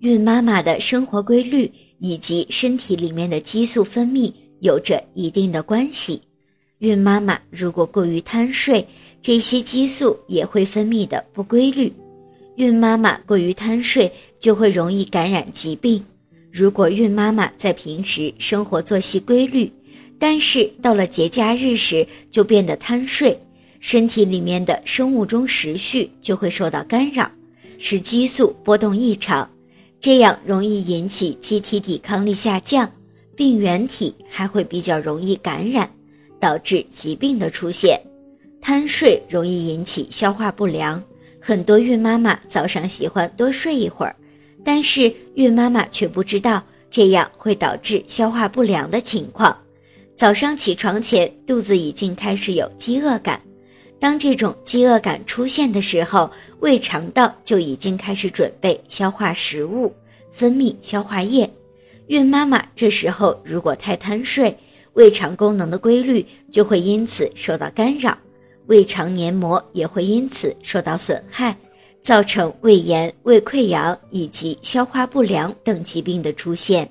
孕妈妈的生活规律以及身体里面的激素分泌有着一定的关系。孕妈妈如果过于贪睡，这些激素也会分泌的不规律。孕妈妈过于贪睡，就会容易感染疾病。如果孕妈妈在平时生活作息规律，但是到了节假日时就变得贪睡，身体里面的生物钟时序就会受到干扰，使激素波动异常，这样容易引起机体抵抗力下降，病原体还会比较容易感染，导致疾病的出现。贪睡容易引起消化不良。很多孕妈妈早上喜欢多睡一会儿，但是孕妈妈却不知道这样会导致消化不良的情况。早上起床前，肚子已经开始有饥饿感。当这种饥饿感出现的时候，胃肠道就已经开始准备消化食物，分泌消化液。孕妈妈这时候如果太贪睡，胃肠功能的规律就会因此受到干扰。胃肠黏膜也会因此受到损害，造成胃炎、胃溃疡以及消化不良等疾病的出现。